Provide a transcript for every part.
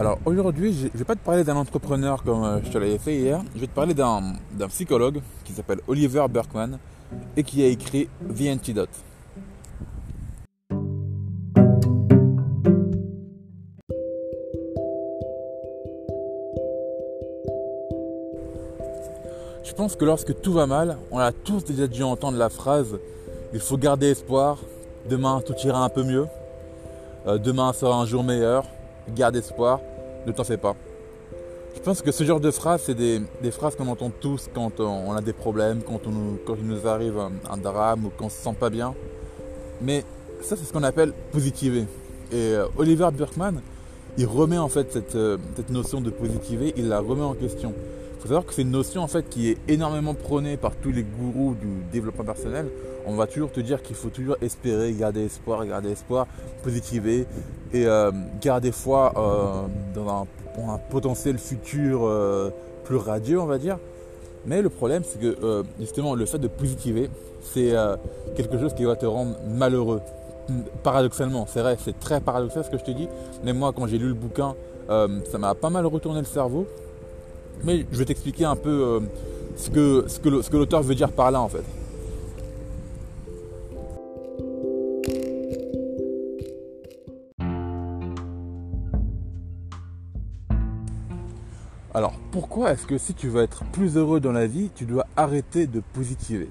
Alors aujourd'hui, je ne vais pas te parler d'un entrepreneur comme euh, je te l'avais fait hier, je vais te parler d'un psychologue qui s'appelle Oliver Berkman et qui a écrit The Antidote. Je pense que lorsque tout va mal, on a tous déjà dû entendre la phrase il faut garder espoir, demain tout ira un peu mieux, euh, demain sera un jour meilleur, garde espoir, ne t'en fais pas. Je pense que ce genre de phrases, c'est des, phrases qu'on entend tous quand on a des problèmes, quand, il nous arrive un, drame ou qu'on se sent pas bien. Mais ça, c'est ce qu'on appelle positiver. Et euh, Oliver Burkman, il remet en fait euh, cette notion de positiver, il la remet en question. Il faut savoir que c'est une notion en fait qui est énormément prônée par tous les gourous du développement personnel. On va toujours te dire qu'il faut toujours espérer, garder espoir, garder espoir, positiver et euh, garder foi euh, dans un, potentiel futur euh, plus radieux, on va dire. Mais le problème, c'est que justement, le fait de positiver, c'est quelque chose qui va te rendre malheureux. Paradoxalement, c'est vrai, c'est très paradoxal ce que je te dis. Mais moi, quand j'ai lu le bouquin, ça m'a pas mal retourné le cerveau. Mais je vais t'expliquer un peu euh, ce que, ce que l'auteur veut dire par là en fait. Alors pourquoi est-ce que si tu veux être plus heureux dans la vie, tu dois arrêter de positiver?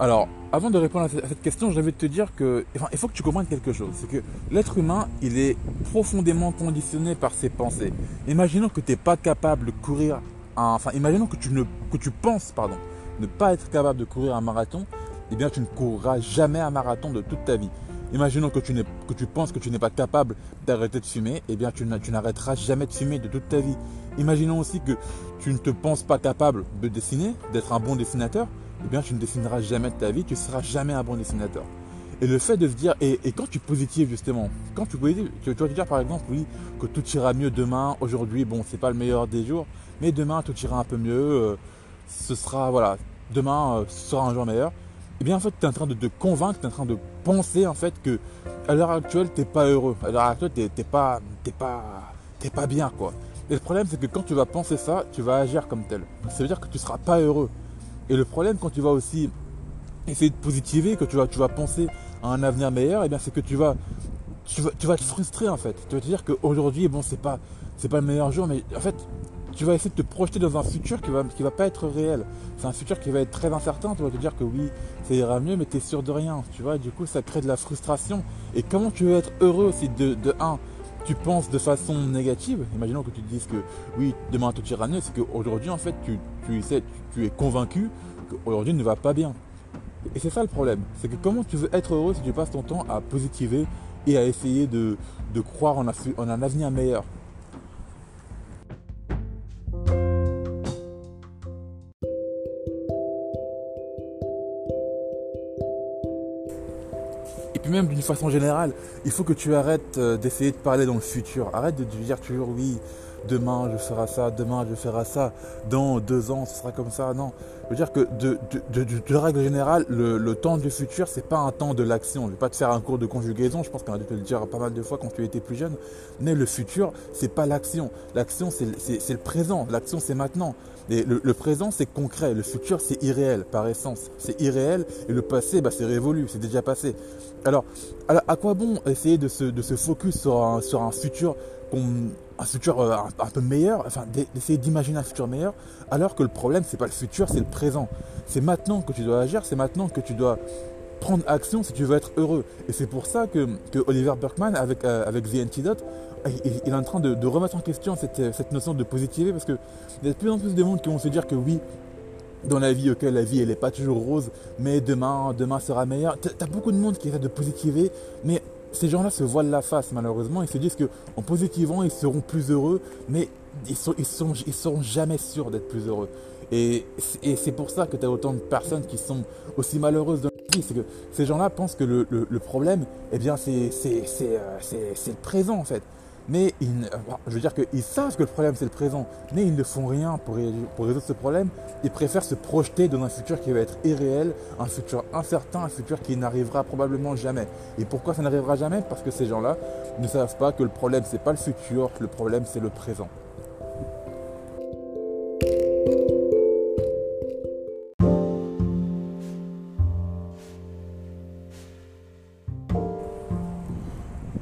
Alors, avant de répondre à cette question, j'avais te dire que, il faut que tu comprennes quelque chose. C'est que l'être humain, il est profondément conditionné par ses pensées. Imaginons que tu n'es pas capable de courir, enfin, imaginons que tu ne, que tu penses, pardon, ne pas être capable de courir un marathon, eh bien, tu ne courras jamais un marathon de toute ta vie. Imaginons que tu, que tu penses que tu n'es pas capable d'arrêter de fumer, eh bien, tu n'arrêteras jamais de fumer de toute ta vie. Imaginons aussi que tu ne te penses pas capable de dessiner, d'être un bon dessinateur, eh bien tu ne dessineras jamais de ta vie, tu ne seras jamais un bon dessinateur. Et le fait de se dire, et, quand tu positives justement, quand tu positives, tu, vas te dire par exemple, oui, que tout ira mieux demain, aujourd'hui, bon, c'est pas le meilleur des jours, mais demain tout ira un peu mieux, euh, ce sera, voilà, demain euh, ce sera un jour meilleur. Et eh bien en fait, tu es en train de te convaincre, tu es en train de penser en fait que à l'heure actuelle, tu n'es pas heureux. À l'heure actuelle, tu n'es pas, pas, pas bien quoi. Et le problème, c'est que quand tu vas penser ça, tu vas agir comme tel. Ça veut dire que tu ne seras pas heureux. Et le problème, quand tu vas aussi essayer de positiver, que tu vas, tu vas penser à un avenir meilleur, eh c'est que tu vas, tu vas, tu vas te frustrer en fait. Tu vas te dire qu'aujourd'hui, bon, c'est pas, pas le meilleur jour, mais en fait, tu vas essayer de te projeter dans un futur qui va, qui va pas être réel. C'est un futur qui va être très incertain. Tu vas te dire que oui, ça ira mieux, mais tu es sûr de rien. Tu vois, du coup, ça crée de la frustration. Et comment tu veux être heureux aussi de, de un, tu penses de façon négative, imaginons que tu dises que oui, demain tout ira mieux, c'est qu'aujourd'hui en fait tu, tu, tu, es convaincu qu'aujourd'hui ne va pas bien. Et c'est ça le problème, c'est que comment tu veux être heureux si tu passes ton temps à positiver et à essayer de, croire en un avenir meilleur? Façon générale, il faut que tu arrêtes euh, d'essayer de parler dans le futur. Arrête de dire toujours oui, demain je ferai ça, demain je ferai ça, dans deux ans ce sera comme ça. Non, je veux dire que de, de, règle générale, le, temps du futur, c'est pas un temps de l'action. Je vais pas te faire un cours de conjugaison, je pense qu'on a dû te le dire pas mal de fois quand tu étais plus jeune. Mais le futur, c'est pas l'action. L'action, c'est le présent. L'action, c'est maintenant. Et le, présent, c'est concret. Le futur, c'est irréel par essence. C'est irréel et le passé, bah, c'est révolu, c'est déjà passé. Alors, à quoi bon essayer de se, de se focus sur un, sur un futur un futur euh, un, peu meilleur, enfin d'essayer d'imaginer un futur meilleur, alors que le problème c'est pas le futur, c'est le C'est maintenant que tu dois agir, c'est maintenant que tu dois prendre action si tu veux être heureux. Et c'est pour ça que, Oliver Berkman, avec, euh, avec The Antidote, il, est en train de, remettre en question cette, cette, notion de positiver, parce qu'il y a de plus en plus de monde qui vont se dire que oui, dans la vie, la vie elle n'est pas toujours rose, mais demain, demain sera meilleur. Tu as beaucoup de monde qui essaie de positiver, mais ces gens-là se voilent la face malheureusement. Ils se disent qu'en positivant, ils seront plus heureux, mais ils ne ils sont, ils seront jamais sûrs d'être plus heureux. Et, c'est pour ça que tu as autant de personnes qui sont aussi malheureuses dans la vie. C'est que ces gens-là pensent que le, problème, eh bien, euh, c'est, le présent en fait. mais ils, je veux dire qu'ils savent que le problème c'est le présent, mais ils ne font rien pour, pour résoudre ce problème. Ils préfèrent se projeter dans un futur qui va être irréel, un futur incertain, un futur qui n'arrivera probablement jamais. Et pourquoi ça n'arrivera jamais? Parce que ces gens-là ne savent pas que le problème c'est pas le futur, le problème c'est le présent.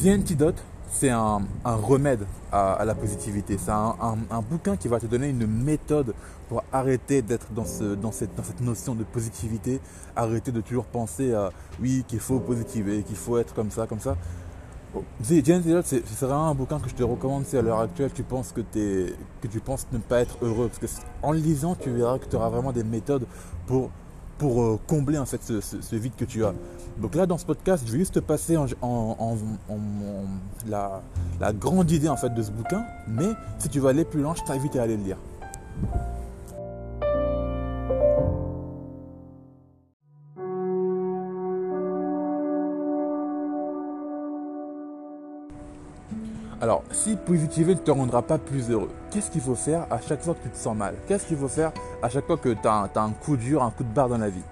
The Antidote, c'est un, remède à, la positivité. C'est un, bouquin qui va te donner une méthode pour arrêter d'être dans, cette, notion de positivité, arrêter de toujours penser à oui, qu'il faut positiver, qu'il faut être comme ça, comme ça. The Antidote, c'est vraiment un bouquin que je te recommande si à l'heure actuelle tu penses que, que tu penses ne pas être heureux. Parce qu'en le lisant, tu verras que tu auras vraiment des méthodes pour pour euh, combler en fait ce, vide que tu as. Donc là dans ce podcast, je vais juste te passer en, la, la, grande idée en fait de ce bouquin, mais si tu veux aller plus loin, je t'invite à aller le lire. Alors, si positiver ne te rendra pas plus heureux, qu'est-ce qu'il faut faire à chaque fois que tu te sens mal? Qu'est-ce qu'il faut faire à chaque fois que tu as, un coup dur, un coup de barre dans la vie?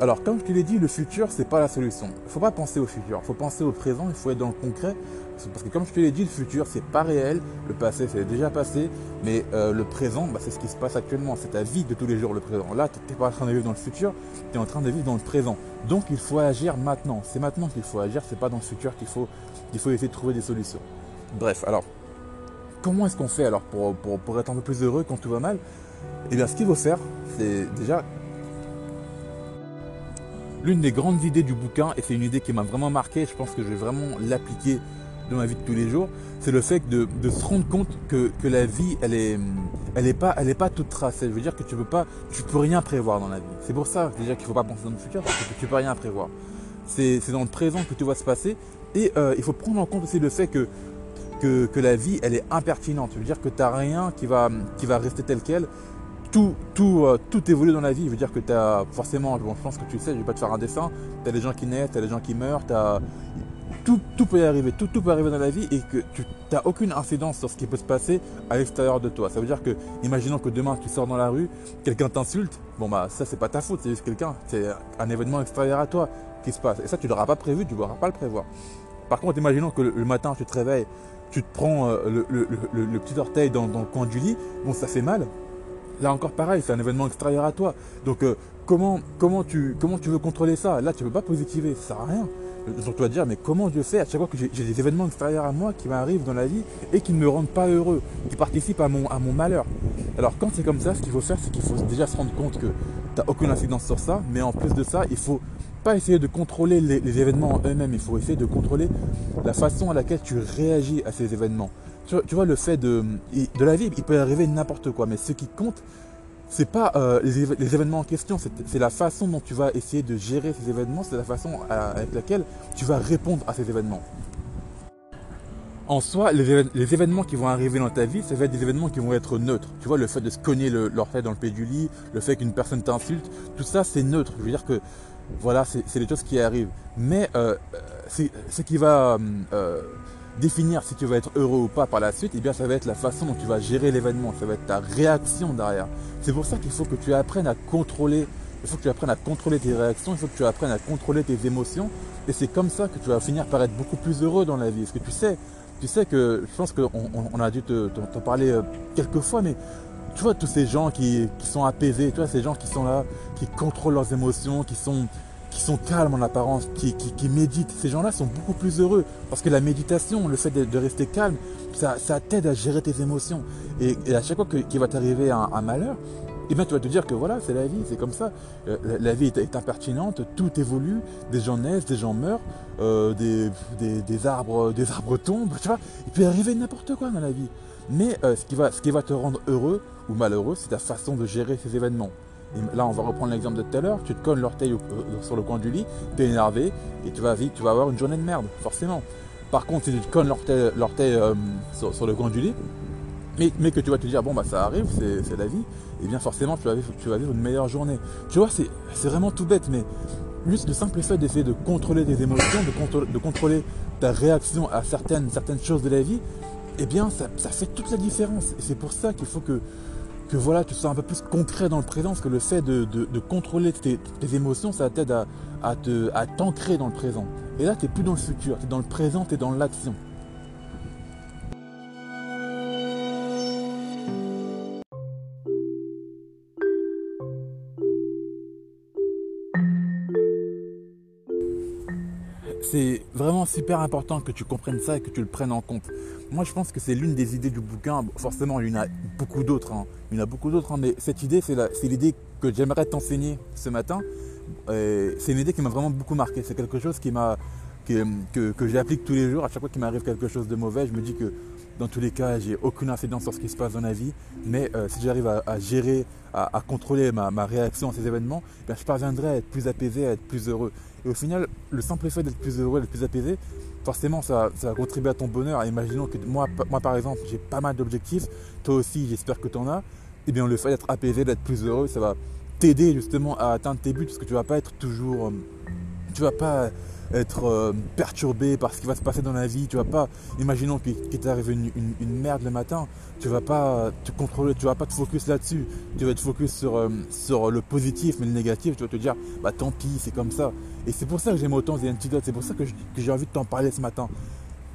Alors, comme je te l'ai dit, le futur, c'est pas la solution. Il faut pas penser au futur, il faut penser au présent, il faut être dans le concret. Parce que comme je te l'ai dit, le futur, c'est pas réel. Le passé, c'est déjà passé. Mais euh, le présent, bah, c'est ce qui se passe actuellement. C'est ta vie de tous les jours, le présent. Là, tu n'es pas en train de vivre dans le futur, tu es en train de vivre dans le présent. Donc, il faut agir maintenant. C'est maintenant qu'il faut agir, c'est pas dans le futur qu'il faut, qu'il faut essayer de trouver des solutions. Bref, alors, comment est-ce qu'on fait alors pour, pour être un peu plus heureux quand tout va mal? Eh bien, ce qu'il faut faire, c'est déjà l'une des grandes idées du bouquin, et c'est une idée qui m'a vraiment marqué, je pense que je vais vraiment l'appliquer dans ma vie de tous les jours, c'est le fait de, se rendre compte que, la vie, elle est, elle est pas, pas toute tracée. Je veux dire que tu peux pas, tu peux rien prévoir dans la vie. C'est pour ça déjà qu'il faut pas penser dans le futur, parce que tu peux rien prévoir. C'est dans le présent que tout va se passer, et euh, il faut prendre en compte aussi le fait que la vie, elle est impertinente. Je veux dire que tu n'as rien qui va, qui va rester tel quel tout, euh, tout évolue dans la vie. Je veux dire que tu as forcément, je pense que tu le sais, je vais pas te faire un dessin, tu as des gens qui naissent, tu as des gens qui meurent, tout, peut y arriver, tout, tout peut arriver dans la vie et que tu n'as aucune incidence sur ce qui peut se passer à l'extérieur de toi. Ça veut dire que, imaginons que demain tu sors dans la rue, quelqu'un t'insulte, bon bah ça c'est pas ta faute, c'est juste quelqu'un, c'est un événement extérieur à toi qui se passe. Et ça tu l'auras pas prévu, tu ne pourras pas le prévoir. Par contre, imaginons que le, matin tu te réveilles, tu te prends euh, le, petit orteil dans, dans le coin du lit, bon ça fait mal, Là encore pareil, c'est un événement extérieur à toi. Donc euh, comment, comment, tu, comment tu veux contrôler ça? Là, tu ne peux pas positiver, ça sert à rien. Donc tu vas dire, mais comment je fais à chaque fois que j'ai des événements extérieurs à moi qui m'arrivent dans la vie et qui ne me rendent pas heureux, qui participent à mon, à mon malheur? Alors quand c'est comme ça, ce qu'il faut faire, c'est qu'il faut déjà se rendre compte que tu n'as aucune incidence sur ça, mais en plus de ça, il faut pas essayer de contrôler les, les événements eux-mêmes, il faut essayer de contrôler la façon à laquelle tu réagis à ces événements tu, vois, le fait de, de la vie, il peut arriver n'importe quoi, mais ce qui compte, c'est pas euh, les, événements en question, c'est la façon dont tu vas essayer de gérer ces événements, c'est la façon avec laquelle tu vas répondre à ces événements. En soi, les, événements qui vont arriver dans ta vie, ça va être des événements qui vont être neutres. Tu vois, le fait de se cogner l'orteil dans le pied du lit, le fait qu'une personne t'insulte, tout ça, c'est neutre. Je veux dire que, voilà, c'est des choses qui arrivent. Mais euh, ce qui va euh, définir si tu vas être heureux ou pas par la suite, eh bien ça va être la façon dont tu vas gérer l'événement, ça va être ta réaction derrière. C'est pour ça qu'il faut que tu apprennes à contrôler, il faut que tu apprennes à contrôler tes réactions, il faut que tu apprennes à contrôler tes émotions, et c'est comme ça que tu vas finir par être beaucoup plus heureux dans la vie. Est-ce que tu sais, tu sais que je pense qu'on on, a dû t'en parler euh, quelques fois, mais tu vois tous ces gens qui, qui sont apaisés, tu vois ces gens qui sont là, qui contrôlent leurs émotions, qui sont qui sont calmes en apparence, qui, méditent, ces gens-là sont beaucoup plus heureux. Parce que la méditation, le fait de, rester calme, ça, t'aide à gérer tes émotions. Et, à chaque fois qu'il va t'arriver un, malheur, eh bien, tu vas te dire que voilà, c'est la vie, c'est comme ça. Euh, la, vie est, impertinente, tout évolue, des gens naissent, des gens meurent, euh, des, arbres, des arbres tombent, tu vois. Il peut arriver n'importe quoi dans la vie. Mais euh, ce, qui va, ce qui va te rendre heureux ou malheureux, c'est ta façon de gérer ces événements là, on va reprendre l'exemple de tout à l'heure. Tu te connes l'orteil euh, sur le coin du lit, tu es énervé et tu vas, avoir une journée de merde, forcément. Par contre, si tu te connes l'orteil euh, sur, le coin du lit, mais, que tu vas te dire, bon, bah ça arrive, c'est la vie, et bien forcément, tu vas, vivre, une meilleure journée. Tu vois, c'est vraiment tout bête, mais juste le simple fait d'essayer de contrôler tes émotions, de, contrôler, ta réaction à certaines, certaines choses de la vie, eh bien, ça, fait toute la différence. Et c'est pour ça qu'il faut que, que voilà, tu sois un peu plus concret dans le présent, parce que le fait de, contrôler tes, émotions, ça t'aide à, à t'ancrer dans le présent. Et là, tu n'es plus dans le futur, tu es dans le présent, tu es dans l'action. C'est vraiment super important que tu comprennes ça et que tu le prennes en compte. Moi, je pense que c'est l'une des idées du bouquin. Forcément, il y en a beaucoup d'autres. Hein. Il y en a beaucoup d'autres, hein, mais cette idée, c'est l'idée que j'aimerais t'enseigner ce matin. C'est une idée qui m'a vraiment beaucoup marqué. C'est quelque chose qui que, que, j'applique tous les jours. À chaque fois qu'il m'arrive quelque chose de mauvais, je me dis que dans tous les cas, j'ai aucune incidence sur ce qui se passe dans la vie. Mais euh, si j'arrive à, gérer, à, contrôler ma, réaction à ces événements, eh je parviendrai à être plus apaisé, à être plus heureux. Et au final, le simple fait d'être plus heureux, d'être plus apaisé, forcément, ça, va contribuer à ton bonheur. Imaginons que moi, moi par exemple, j'ai pas mal d'objectifs. Toi aussi, j'espère que tu en as. Et eh bien, le fait d'être apaisé, d'être plus heureux, ça va t'aider justement à atteindre tes buts parce que tu vas pas être toujours. Euh, tu vas pas être euh, perturbé par ce qui va se passer dans la vie. Tu vas pas, imaginons qu'il t'arrive une, une, merde le matin, tu vas pas te contrôler, tu vas pas te focus là-dessus. Tu vas te focus sur, euh, sur le positif, mais le négatif, tu vas te dire, bah tant pis, c'est comme ça. Et c'est pour ça que j'aime autant The Antidote, c'est pour ça que j'ai envie de t'en parler ce matin.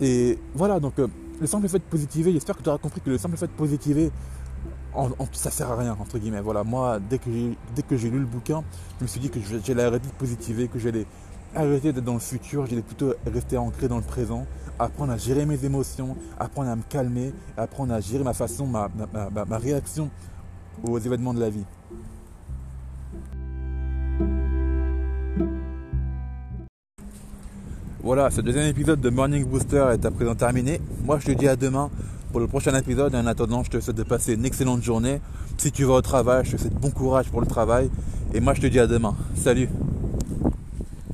Et voilà, donc euh, le simple fait de positiver, j'espère que tu auras compris que le simple fait de positiver, ça sert à rien, entre guillemets. Voilà, moi, dès que j'ai lu le bouquin, je me suis dit que j'allais arrêter de positiver, que j'allais arrêter d'être dans le futur, j'allais plutôt rester ancré dans le présent, apprendre à gérer mes émotions, apprendre à me calmer, apprendre à gérer ma façon, ma, ma, réaction aux événements de la vie. Voilà, ce deuxième épisode de Morning Booster est à présent terminé. Moi, je te dis à demain pour le prochain épisode. En attendant, je te souhaite de passer une excellente journée. Si tu vas au travail, je te souhaite bon courage pour le travail. Et moi, je te dis à demain. Salut